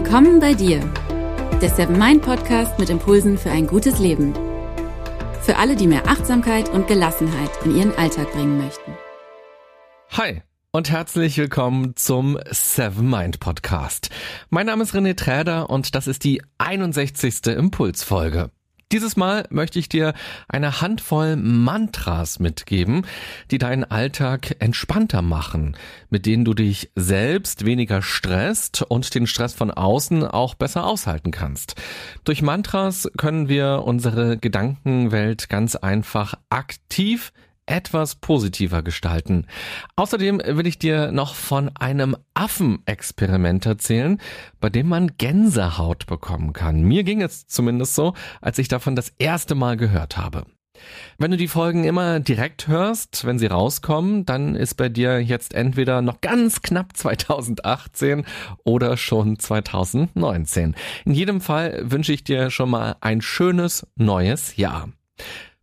Willkommen bei dir, der Seven Mind Podcast mit Impulsen für ein gutes Leben. Für alle, die mehr Achtsamkeit und Gelassenheit in ihren Alltag bringen möchten. Hi und herzlich willkommen zum Seven Mind Podcast. Mein Name ist René Träder und das ist die 61. Impulsfolge. Dieses Mal möchte ich dir eine Handvoll Mantras mitgeben, die deinen Alltag entspannter machen, mit denen du dich selbst weniger stresst und den Stress von außen auch besser aushalten kannst. Durch Mantras können wir unsere Gedankenwelt ganz einfach aktiv etwas positiver gestalten. Außerdem will ich dir noch von einem Affenexperiment erzählen, bei dem man Gänsehaut bekommen kann. Mir ging es zumindest so, als ich davon das erste Mal gehört habe. Wenn du die Folgen immer direkt hörst, wenn sie rauskommen, dann ist bei dir jetzt entweder noch ganz knapp 2018 oder schon 2019. In jedem Fall wünsche ich dir schon mal ein schönes neues Jahr.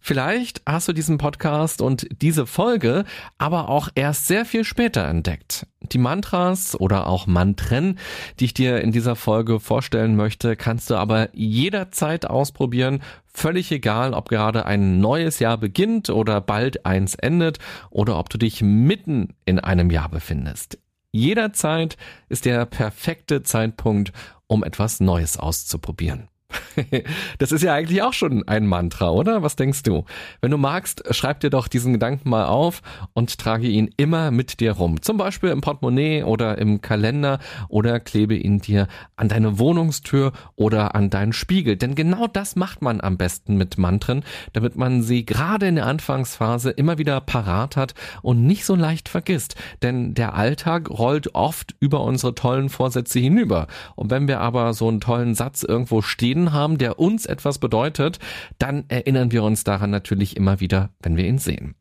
Vielleicht hast du diesen Podcast und diese Folge aber auch erst sehr viel später entdeckt. Die Mantras oder auch Mantren, die ich dir in dieser Folge vorstellen möchte, kannst du aber jederzeit ausprobieren. Völlig egal, ob gerade ein neues Jahr beginnt oder bald eins endet oder ob du dich mitten in einem Jahr befindest. Jederzeit ist der perfekte Zeitpunkt, um etwas Neues auszuprobieren. Das ist ja eigentlich auch schon ein Mantra, oder? Was denkst du? Wenn du magst, schreib dir doch diesen Gedanken mal auf und trage ihn immer mit dir rum. Zum Beispiel im Portemonnaie oder im Kalender oder klebe ihn dir an deine Wohnungstür oder an deinen Spiegel. Denn genau das macht man am besten mit Mantren, damit man sie gerade in der Anfangsphase immer wieder parat hat und nicht so leicht vergisst. Denn der Alltag rollt oft über unsere tollen Vorsätze hinüber. Und wenn wir aber so einen tollen Satz irgendwo stehen gefunden haben, der uns etwas bedeutet, dann erinnern wir uns daran natürlich immer wieder, wenn wir ihn sehen.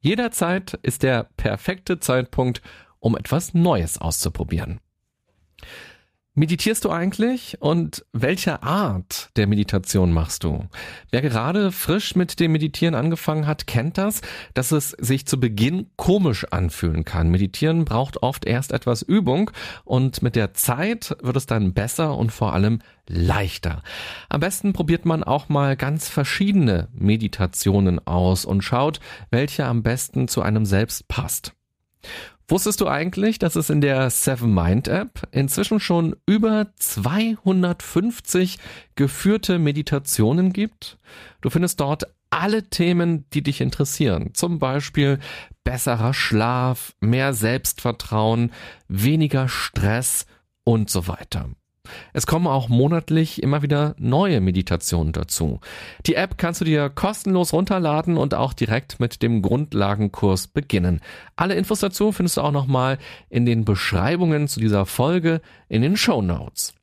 Jederzeit ist der perfekte Zeitpunkt, um etwas Neues auszuprobieren. Meditierst du eigentlich und welche Art der Meditation machst du? Wer gerade frisch mit dem Meditieren angefangen hat, kennt das, dass es sich zu Beginn komisch anfühlen kann. Meditieren braucht oft erst etwas Übung und mit der Zeit wird es dann besser und vor allem leichter. Am besten probiert man auch mal ganz verschiedene Meditationen aus und schaut, welche am besten zu einem selbst passt. Wusstest du eigentlich, dass es in der Seven Mind App inzwischen schon über 250 geführte Meditationen gibt? Du findest dort alle Themen, die dich interessieren. Zum Beispiel besserer Schlaf, mehr Selbstvertrauen, weniger Stress und so weiter. Es kommen auch monatlich immer wieder neue Meditationen dazu. Die App kannst du dir kostenlos runterladen und auch direkt mit dem Grundlagenkurs beginnen. Alle Infos dazu findest du auch nochmal in den Beschreibungen zu dieser Folge in den Show Notes.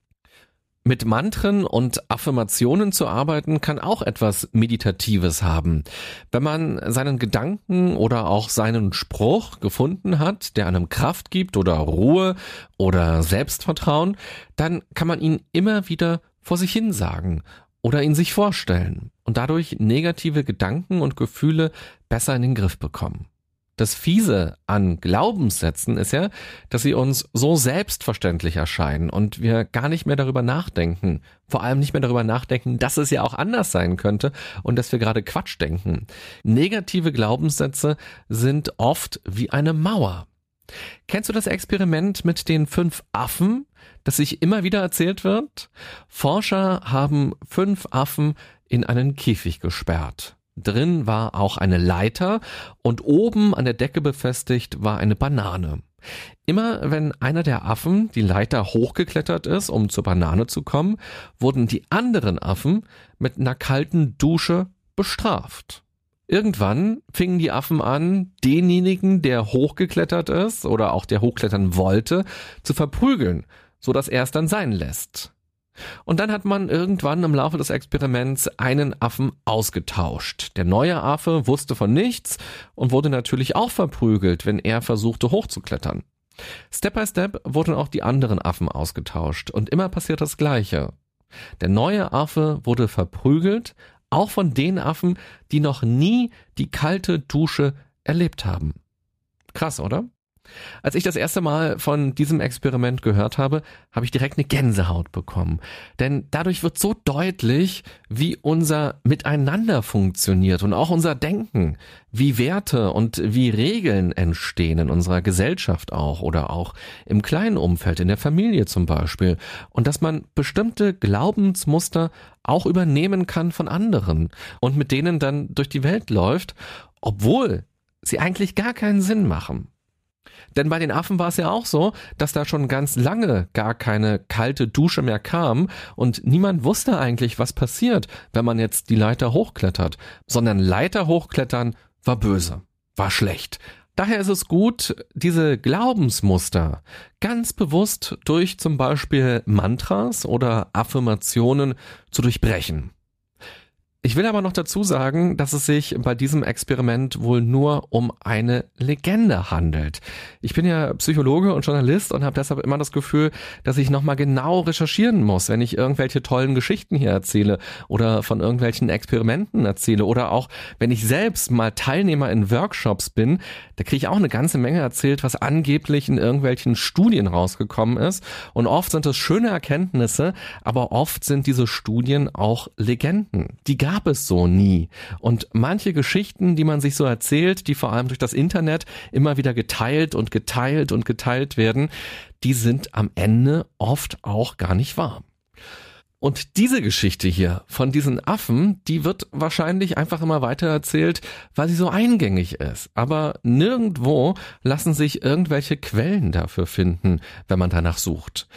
Mit Mantren und Affirmationen zu arbeiten kann auch etwas Meditatives haben. Wenn man seinen Gedanken oder auch seinen Spruch gefunden hat, der einem Kraft gibt oder Ruhe oder Selbstvertrauen, dann kann man ihn immer wieder vor sich hin sagen oder ihn sich vorstellen und dadurch negative Gedanken und Gefühle besser in den Griff bekommen. Das Fiese an Glaubenssätzen ist ja, dass sie uns so selbstverständlich erscheinen und wir gar nicht mehr darüber nachdenken. Vor allem nicht mehr darüber nachdenken, dass es ja auch anders sein könnte und dass wir gerade Quatsch denken. Negative Glaubenssätze sind oft wie eine Mauer. Kennst du das Experiment mit den fünf Affen, das sich immer wieder erzählt wird? Forscher haben fünf Affen in einen Käfig gesperrt. Drin war auch eine Leiter und oben an der Decke befestigt war eine Banane. Immer wenn einer der Affen die Leiter hochgeklettert ist, um zur Banane zu kommen, wurden die anderen Affen mit einer kalten Dusche bestraft. Irgendwann fingen die Affen an, denjenigen, der hochgeklettert ist oder auch der hochklettern wollte, zu verprügeln, so dass er es dann sein lässt. Und dann hat man irgendwann im Laufe des Experiments einen Affen ausgetauscht. Der neue Affe wusste von nichts und wurde natürlich auch verprügelt, wenn er versuchte hochzuklettern. Step by Step wurden auch die anderen Affen ausgetauscht und immer passiert das Gleiche. Der neue Affe wurde verprügelt, auch von den Affen, die noch nie die kalte Dusche erlebt haben. Krass, oder? Als ich das erste Mal von diesem Experiment gehört habe, habe ich direkt eine Gänsehaut bekommen. Denn dadurch wird so deutlich, wie unser Miteinander funktioniert und auch unser Denken, wie Werte und wie Regeln entstehen in unserer Gesellschaft auch oder auch im kleinen Umfeld, in der Familie zum Beispiel. Und dass man bestimmte Glaubensmuster auch übernehmen kann von anderen und mit denen dann durch die Welt läuft, obwohl sie eigentlich gar keinen Sinn machen. Denn bei den Affen war es ja auch so, dass da schon ganz lange gar keine kalte Dusche mehr kam und niemand wusste eigentlich, was passiert, wenn man jetzt die Leiter hochklettert, sondern Leiter hochklettern war böse, war schlecht. Daher ist es gut, diese Glaubensmuster ganz bewusst durch zum Beispiel Mantras oder Affirmationen zu durchbrechen. Ich will aber noch dazu sagen, dass es sich bei diesem Experiment wohl nur um eine Legende handelt. Ich bin ja Psychologe und Journalist und habe deshalb immer das Gefühl, dass ich nochmal genau recherchieren muss, wenn ich irgendwelche tollen Geschichten hier erzähle oder von irgendwelchen Experimenten erzähle oder auch wenn ich selbst mal Teilnehmer in Workshops bin, da kriege ich auch eine ganze Menge erzählt, was angeblich in irgendwelchen Studien rausgekommen ist. Und oft sind es schöne Erkenntnisse, aber oft sind diese Studien auch Legenden. Die gab es so nie. Und manche Geschichten, die man sich so erzählt, die vor allem durch das Internet immer wieder geteilt und geteilt und geteilt werden, die sind am Ende oft auch gar nicht wahr. Und diese Geschichte hier von diesen Affen, die wird wahrscheinlich einfach immer weiter erzählt, weil sie so eingängig ist. Aber nirgendwo lassen sich irgendwelche Quellen dafür finden, wenn man danach sucht.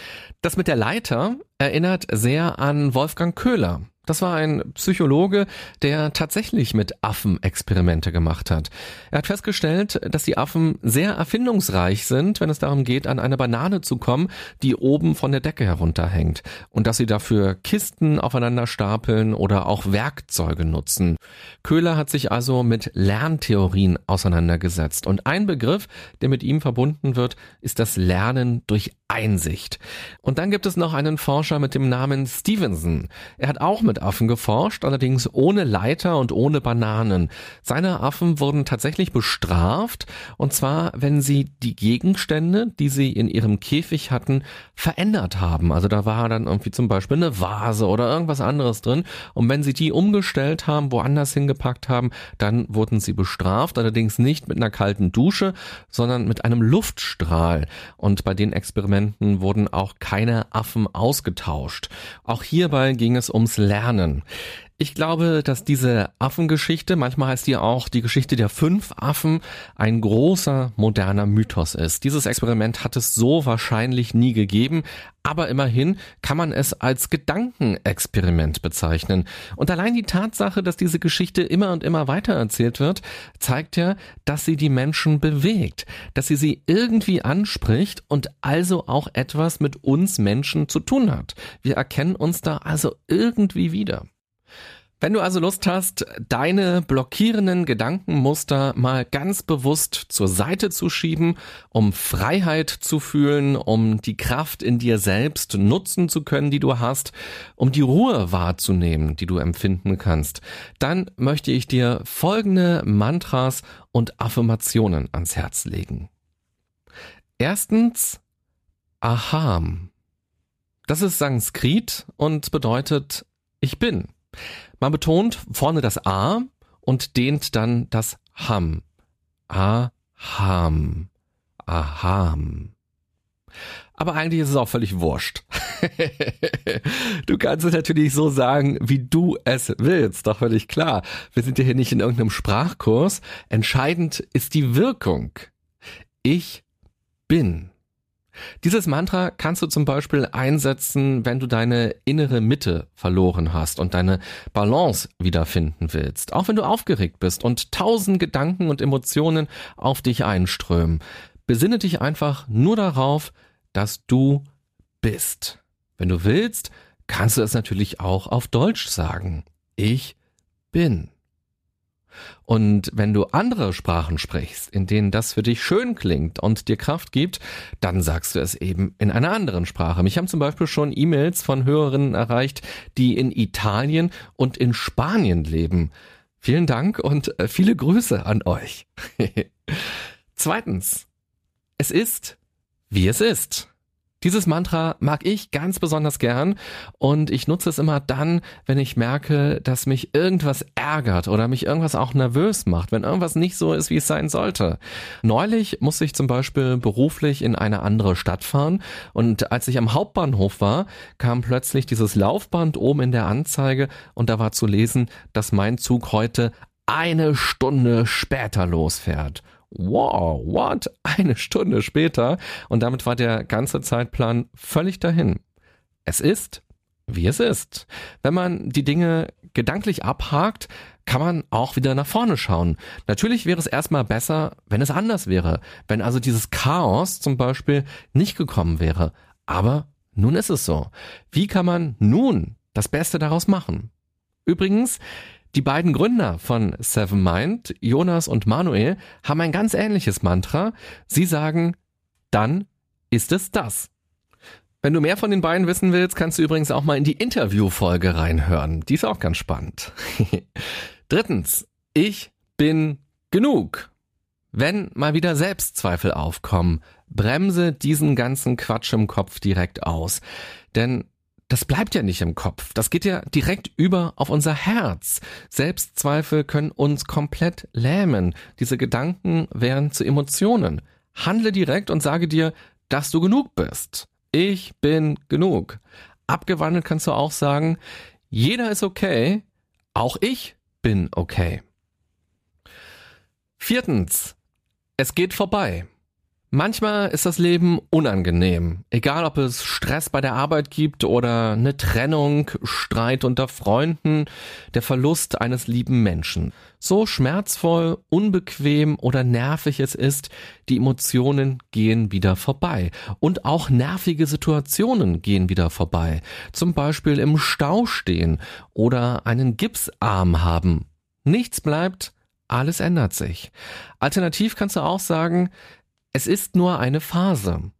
Das mit der Leiter erinnert sehr an Wolfgang Köhler. Das war ein Psychologe, der tatsächlich mit Affen Experimente gemacht hat. Er hat festgestellt, dass die Affen sehr erfindungsreich sind, wenn es darum geht, an eine Banane zu kommen, die oben von der Decke herunterhängt. Und dass sie dafür Kisten aufeinander stapeln oder auch Werkzeuge nutzen. Köhler hat sich also mit Lerntheorien auseinandergesetzt. Und ein Begriff, der mit ihm verbunden wird, ist das Lernen durch Einsicht. Und dann gibt es noch einen Forscher mit dem Namen Stevenson. Er hat auch mit Affen geforscht, allerdings ohne Leiter und ohne Bananen. Seine Affen wurden tatsächlich bestraft, und zwar, wenn sie die Gegenstände, die sie in ihrem Käfig hatten, verändert haben. Also da war dann irgendwie zum Beispiel eine Vase oder irgendwas anderes drin. Und wenn sie die umgestellt haben, woanders hingepackt haben, dann wurden sie bestraft, allerdings nicht mit einer kalten Dusche, sondern mit einem Luftstrahl. Und bei den Experimenten Experimenten wurden auch keine Affen ausgetauscht. Auch hierbei ging es ums Lernen. Ich glaube, dass diese Affengeschichte, manchmal heißt die auch die Geschichte der fünf Affen, ein großer moderner Mythos ist. Dieses Experiment hat es so wahrscheinlich nie gegeben, aber immerhin kann man es als Gedankenexperiment bezeichnen. Und allein die Tatsache, dass diese Geschichte immer und immer weiter erzählt wird, zeigt ja, dass sie die Menschen bewegt, dass sie sie irgendwie anspricht und also auch etwas mit uns Menschen zu tun hat. Wir erkennen uns da also irgendwie wieder. Wenn du also Lust hast, deine blockierenden Gedankenmuster mal ganz bewusst zur Seite zu schieben, um Freiheit zu fühlen, um die Kraft in dir selbst nutzen zu können, die du hast, um die Ruhe wahrzunehmen, die du empfinden kannst, dann möchte ich dir folgende Mantras und Affirmationen ans Herz legen. Erstens, Aham. Das ist Sanskrit und bedeutet ich bin. Man betont vorne das A und dehnt dann das Ham. Aham. Aham. Aber eigentlich ist es auch völlig wurscht. du kannst es natürlich so sagen, wie du es willst, doch völlig klar. Wir sind ja hier nicht in irgendeinem Sprachkurs. Entscheidend ist die Wirkung. Ich bin. Dieses Mantra kannst du zum Beispiel einsetzen, wenn du deine innere Mitte verloren hast und deine Balance wiederfinden willst. Auch wenn du aufgeregt bist und tausend Gedanken und Emotionen auf dich einströmen. Besinne dich einfach nur darauf, dass du bist. Wenn du willst, kannst du es natürlich auch auf Deutsch sagen. Ich bin. Und wenn du andere Sprachen sprichst, in denen das für dich schön klingt und dir Kraft gibt, dann sagst du es eben in einer anderen Sprache. Mich haben zum Beispiel schon E-Mails von Hörerinnen erreicht, die in Italien und in Spanien leben. Vielen Dank und äh, viele Grüße an euch. Zweitens, Es ist, wie es ist. Dieses Mantra mag ich ganz besonders gern und ich nutze es immer dann, wenn ich merke, dass mich irgendwas ärgert oder mich irgendwas auch nervös macht, wenn irgendwas nicht so ist, wie es sein sollte. Neulich musste ich zum Beispiel beruflich in eine andere Stadt fahren und als ich am Hauptbahnhof war, kam plötzlich dieses Laufband oben in der Anzeige und da war zu lesen, dass mein Zug heute eine Stunde später losfährt wow, what? Eine Stunde später und damit war der ganze Zeitplan völlig dahin. Es ist, wie es ist. Wenn man die Dinge gedanklich abhakt, kann man auch wieder nach vorne schauen. Natürlich wäre es erstmal besser, wenn es anders wäre, wenn also dieses Chaos zum Beispiel nicht gekommen wäre. Aber nun ist es so. Wie kann man nun das Beste daraus machen? Übrigens, die beiden Gründer von Seven Mind, Jonas und Manuel, haben ein ganz ähnliches Mantra. Sie sagen, dann ist es das. Wenn du mehr von den beiden wissen willst, kannst du übrigens auch mal in die Interviewfolge reinhören. Die ist auch ganz spannend. Drittens, ich bin genug. Wenn mal wieder Selbstzweifel aufkommen, bremse diesen ganzen Quatsch im Kopf direkt aus. Denn das bleibt ja nicht im Kopf. Das geht ja direkt über auf unser Herz. Selbstzweifel können uns komplett lähmen. Diese Gedanken werden zu Emotionen. Handle direkt und sage dir, dass du genug bist. Ich bin genug. Abgewandelt kannst du auch sagen, jeder ist okay, auch ich bin okay. Viertens, es geht vorbei. Manchmal ist das Leben unangenehm. Egal ob es Stress bei der Arbeit gibt oder eine Trennung, Streit unter Freunden, der Verlust eines lieben Menschen. So schmerzvoll, unbequem oder nervig es ist, die Emotionen gehen wieder vorbei. Und auch nervige Situationen gehen wieder vorbei. Zum Beispiel im Stau stehen oder einen Gipsarm haben. Nichts bleibt, alles ändert sich. Alternativ kannst du auch sagen, es ist nur eine Phase.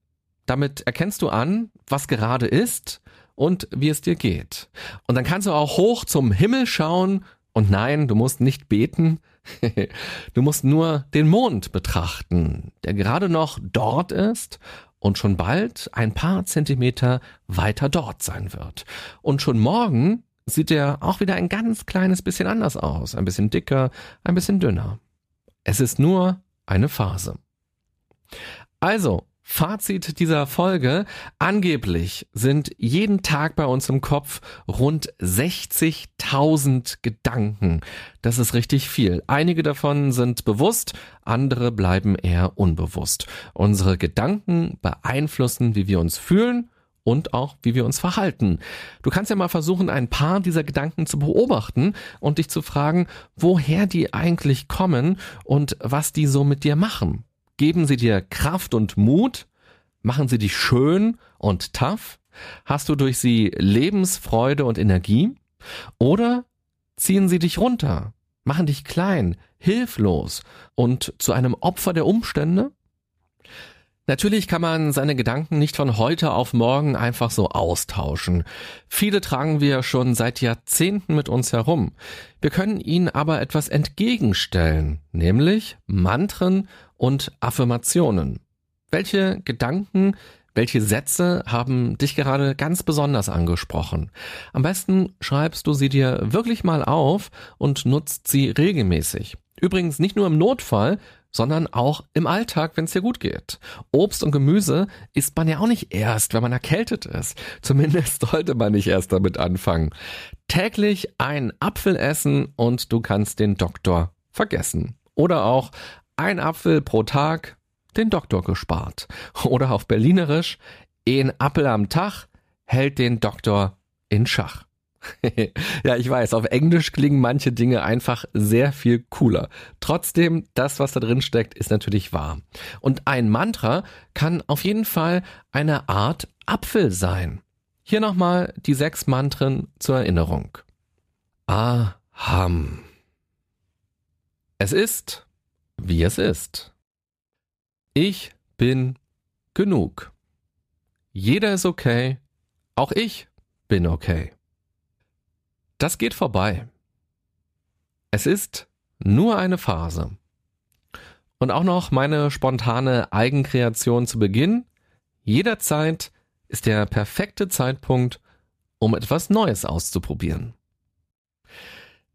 Damit erkennst du an, was gerade ist und wie es dir geht. Und dann kannst du auch hoch zum Himmel schauen und nein, du musst nicht beten. du musst nur den Mond betrachten, der gerade noch dort ist und schon bald ein paar Zentimeter weiter dort sein wird. Und schon morgen sieht er auch wieder ein ganz kleines bisschen anders aus, ein bisschen dicker, ein bisschen dünner. Es ist nur eine Phase. Also, Fazit dieser Folge. Angeblich sind jeden Tag bei uns im Kopf rund 60.000 Gedanken. Das ist richtig viel. Einige davon sind bewusst, andere bleiben eher unbewusst. Unsere Gedanken beeinflussen, wie wir uns fühlen und auch wie wir uns verhalten. Du kannst ja mal versuchen, ein paar dieser Gedanken zu beobachten und dich zu fragen, woher die eigentlich kommen und was die so mit dir machen. Geben sie dir Kraft und Mut? Machen sie dich schön und tough? Hast du durch sie Lebensfreude und Energie? Oder ziehen sie dich runter, machen dich klein, hilflos und zu einem Opfer der Umstände? Natürlich kann man seine Gedanken nicht von heute auf morgen einfach so austauschen. Viele tragen wir schon seit Jahrzehnten mit uns herum. Wir können ihnen aber etwas entgegenstellen, nämlich Mantren und Affirmationen. Welche Gedanken, welche Sätze haben dich gerade ganz besonders angesprochen? Am besten schreibst du sie dir wirklich mal auf und nutzt sie regelmäßig. Übrigens nicht nur im Notfall, sondern auch im Alltag, wenn es dir gut geht. Obst und Gemüse isst man ja auch nicht erst, wenn man erkältet ist. Zumindest sollte man nicht erst damit anfangen. Täglich ein Apfel essen und du kannst den Doktor vergessen. Oder auch ein Apfel pro Tag, den Doktor gespart. Oder auf Berlinerisch, ein Apfel am Tag hält den Doktor in Schach. ja, ich weiß, auf Englisch klingen manche Dinge einfach sehr viel cooler. Trotzdem, das, was da drin steckt, ist natürlich wahr. Und ein Mantra kann auf jeden Fall eine Art Apfel sein. Hier nochmal die sechs Mantren zur Erinnerung. Aham. Es ist, wie es ist. Ich bin genug. Jeder ist okay, auch ich bin okay. Das geht vorbei. Es ist nur eine Phase. Und auch noch meine spontane Eigenkreation zu Beginn. Jederzeit ist der perfekte Zeitpunkt, um etwas Neues auszuprobieren.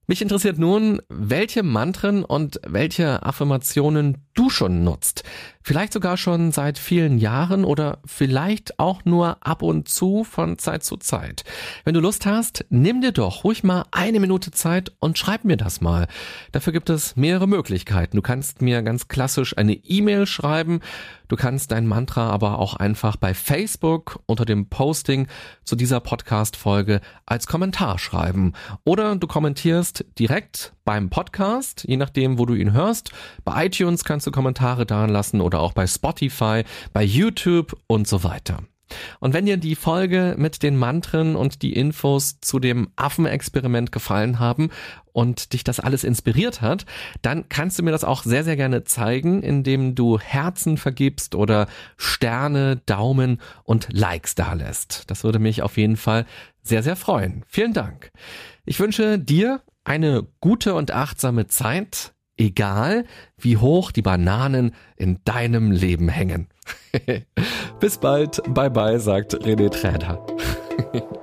Mich interessiert nun, welche Mantren und welche Affirmationen du schon nutzt. Vielleicht sogar schon seit vielen Jahren oder vielleicht auch nur ab und zu von Zeit zu Zeit. Wenn du Lust hast, nimm dir doch ruhig mal eine Minute Zeit und schreib mir das mal. Dafür gibt es mehrere Möglichkeiten. Du kannst mir ganz klassisch eine E-Mail schreiben. Du kannst dein Mantra aber auch einfach bei Facebook unter dem Posting zu dieser Podcast-Folge als Kommentar schreiben. Oder du kommentierst direkt beim Podcast, je nachdem, wo du ihn hörst. Bei iTunes kannst du Kommentare da lassen oder auch bei Spotify, bei YouTube und so weiter. Und wenn dir die Folge mit den Mantren und die Infos zu dem Affenexperiment gefallen haben und dich das alles inspiriert hat, dann kannst du mir das auch sehr, sehr gerne zeigen, indem du Herzen vergibst oder Sterne, Daumen und Likes dalässt. Das würde mich auf jeden Fall sehr, sehr freuen. Vielen Dank. Ich wünsche dir eine gute und achtsame Zeit, egal wie hoch die Bananen in deinem Leben hängen. Bis bald, bye bye, sagt René Träder.